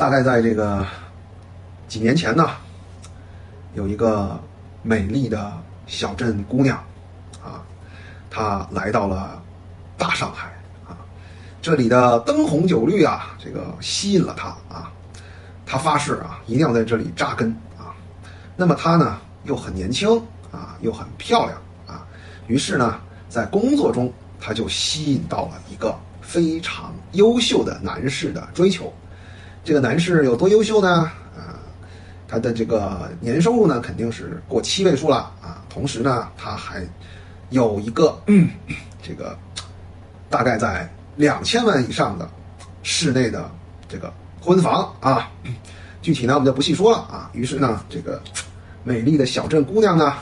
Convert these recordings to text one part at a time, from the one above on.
大概在这个几年前呢，有一个美丽的小镇姑娘，啊，她来到了大上海啊，这里的灯红酒绿啊，这个吸引了她啊，她发誓啊，一定要在这里扎根啊。那么她呢，又很年轻啊，又很漂亮啊，于是呢，在工作中，她就吸引到了一个非常优秀的男士的追求。这个男士有多优秀呢？啊，他的这个年收入呢，肯定是过七位数了啊。同时呢，他还有一个，这个大概在两千万以上的室内的这个婚房啊。具体呢，我们就不细说了啊。于是呢，这个美丽的小镇姑娘呢，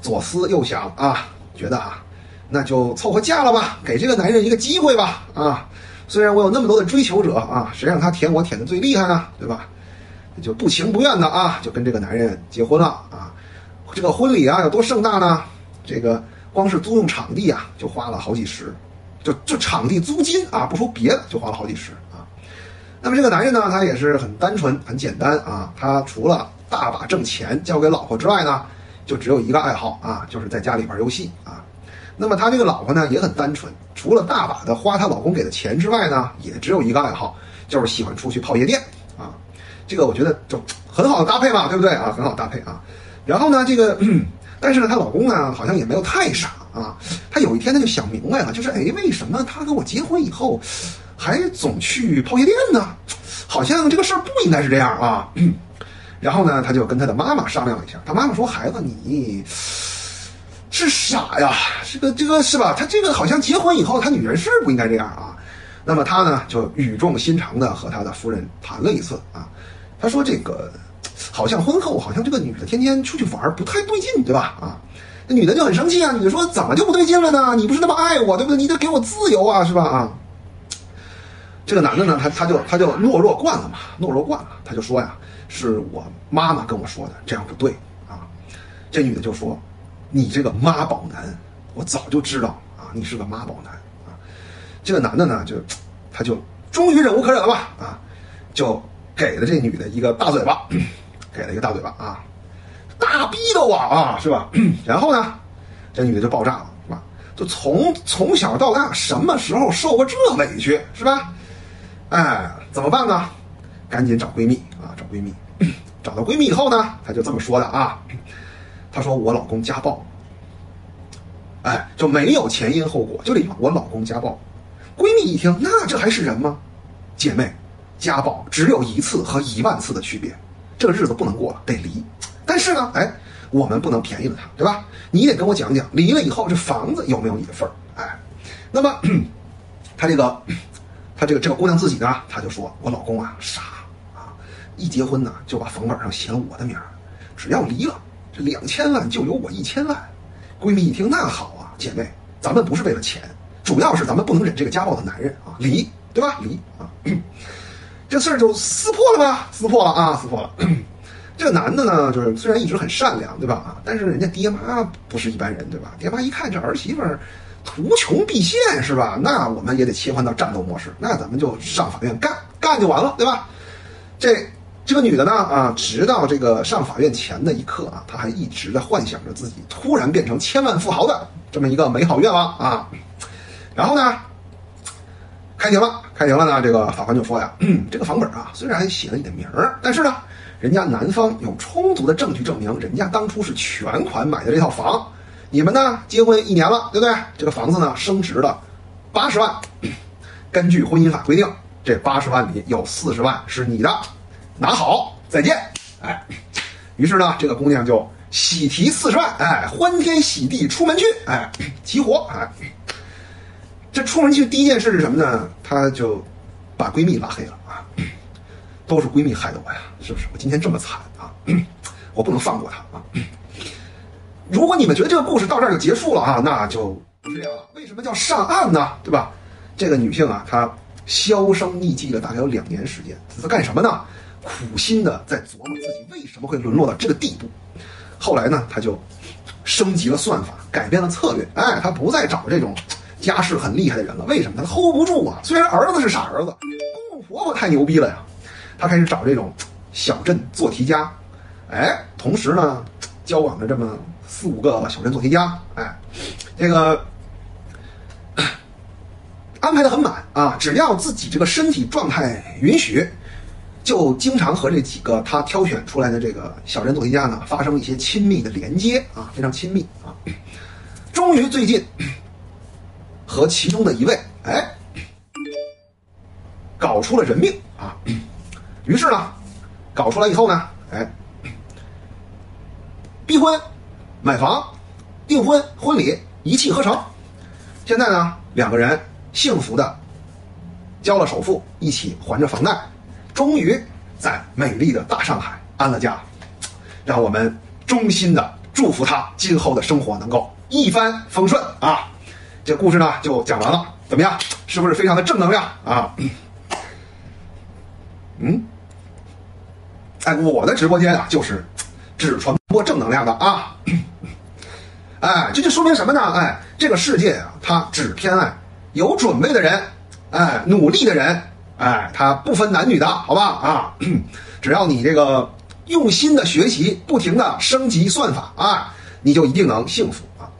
左思右想啊，觉得啊，那就凑合嫁了吧，给这个男人一个机会吧啊。虽然我有那么多的追求者啊，谁让他舔我舔的最厉害呢？对吧？就不情不愿的啊，就跟这个男人结婚了啊。这个婚礼啊有多盛大呢？这个光是租用场地啊就花了好几十，就就场地租金啊，不说别的就花了好几十啊。那么这个男人呢，他也是很单纯、很简单啊。他除了大把挣钱交给老婆之外呢，就只有一个爱好啊，就是在家里玩游戏啊。那么他这个老婆呢也很单纯，除了大把的花她老公给的钱之外呢，也只有一个爱好，就是喜欢出去泡夜店啊。这个我觉得就很好的搭配嘛，对不对啊？很好搭配啊。然后呢，这个，但是呢，她老公呢好像也没有太傻啊。他有一天他就想明白了，就是哎，为什么他跟我结婚以后，还总去泡夜店呢？好像这个事儿不应该是这样啊。然后呢，他就跟他的妈妈商量了一下，他妈妈说：“孩子，你。”是傻呀，这个这个是吧？他这个好像结婚以后，他女人是不应该这样啊。那么他呢，就语重心长的和他的夫人谈了一次啊。他说：“这个好像婚后，好像这个女的天天出去玩不太对劲，对吧？啊，那女的就很生气啊。女的说：怎么就不对劲了呢？你不是那么爱我，对不对？你得给我自由啊，是吧？啊。这个男的呢，他他就他就懦弱惯了嘛，懦弱惯了，他就说呀：是我妈妈跟我说的，这样不对啊。这女的就说。”你这个妈宝男，我早就知道啊，你是个妈宝男啊。这个男的呢，就他就终于忍无可忍了吧啊，就给了这女的一个大嘴巴，给了一个大嘴巴啊，大逼的我啊，是吧？然后呢，这女的就爆炸了，是吧？就从从小到大，什么时候受过这委屈，是吧？哎，怎么办呢？赶紧找闺蜜啊，找闺蜜。找到闺蜜以后呢，她就这么说的啊。她说：“我老公家暴，哎，就没有前因后果，就这句话，我老公家暴。”闺蜜一听，那这还是人吗？姐妹，家暴只有一次和一万次的区别，这日子不能过了，得离。但是呢，哎，我们不能便宜了他，对吧？你得跟我讲讲，离了以后这房子有没有你的份儿？哎，那么，她这个，她这个这个姑娘自己呢，她就说：“我老公啊，傻啊，一结婚呢就把房本上写了我的名儿，只要离了。”两千万就有我一千万，闺蜜一听那好啊，姐妹，咱们不是为了钱，主要是咱们不能忍这个家暴的男人啊，离，对吧？离啊，这事儿就撕破了吧？撕破了啊，撕破了。这个男的呢，就是虽然一直很善良，对吧？啊，但是人家爹妈不是一般人，对吧？爹妈一看这儿媳妇儿图穷匕现，是吧？那我们也得切换到战斗模式，那咱们就上法院干干就完了，对吧？这。这个女的呢，啊，直到这个上法院前的一刻啊，她还一直在幻想着自己突然变成千万富豪的这么一个美好愿望啊。然后呢，开庭了，开庭了呢，这个法官就说呀，这个房本啊，虽然写了你的名儿，但是呢，人家男方有充足的证据证明，人家当初是全款买的这套房，你们呢结婚一年了，对不对？这个房子呢升值了八十万，根据婚姻法规定，这八十万里有四十万是你的。拿好，再见。哎，于是呢，这个姑娘就喜提四十万，哎，欢天喜地出门去，哎，急活。哎，这出门去第一件事是什么呢？她就把闺蜜拉黑了啊，都是闺蜜害的我呀，是不是？我今天这么惨啊，我不能放过她啊。如果你们觉得这个故事到这儿就结束了啊，那就不是这样了。为什么叫上岸呢？对吧？这个女性啊，她销声匿迹了大概有两年时间，她在干什么呢？苦心的在琢磨自己为什么会沦落到这个地步，后来呢，他就升级了算法，改变了策略。哎，他不再找这种家世很厉害的人了。为什么？他 hold 不住啊！虽然儿子是傻儿子，公公婆婆太牛逼了呀。他开始找这种小镇做题家，哎，同时呢，交往了这么四五个小镇做题家，哎，这个 安排的很满啊，只要自己这个身体状态允许，就经常和这几个他挑选出来的这个小镇做题家呢发生一些亲密的连接啊，非常亲密啊。终于最近和其中的一位，哎，搞出了人命啊。于是呢，搞出来以后呢，哎，逼婚、买房、订婚、婚礼一气呵成。现在呢，两个人幸福的交了首付，一起还着房贷，终于在美丽的大上海安了家。让我们衷心的祝福他今后的生活能够一帆风顺啊！这故事呢就讲完了，怎么样？是不是非常的正能量啊？嗯。哎，我的直播间啊，就是只传播正能量的啊！哎，这就说明什么呢？哎，这个世界啊，它只偏爱有准备的人，哎，努力的人，哎，它不分男女的，好吧？啊，只要你这个用心的学习，不停的升级算法啊，你就一定能幸福啊！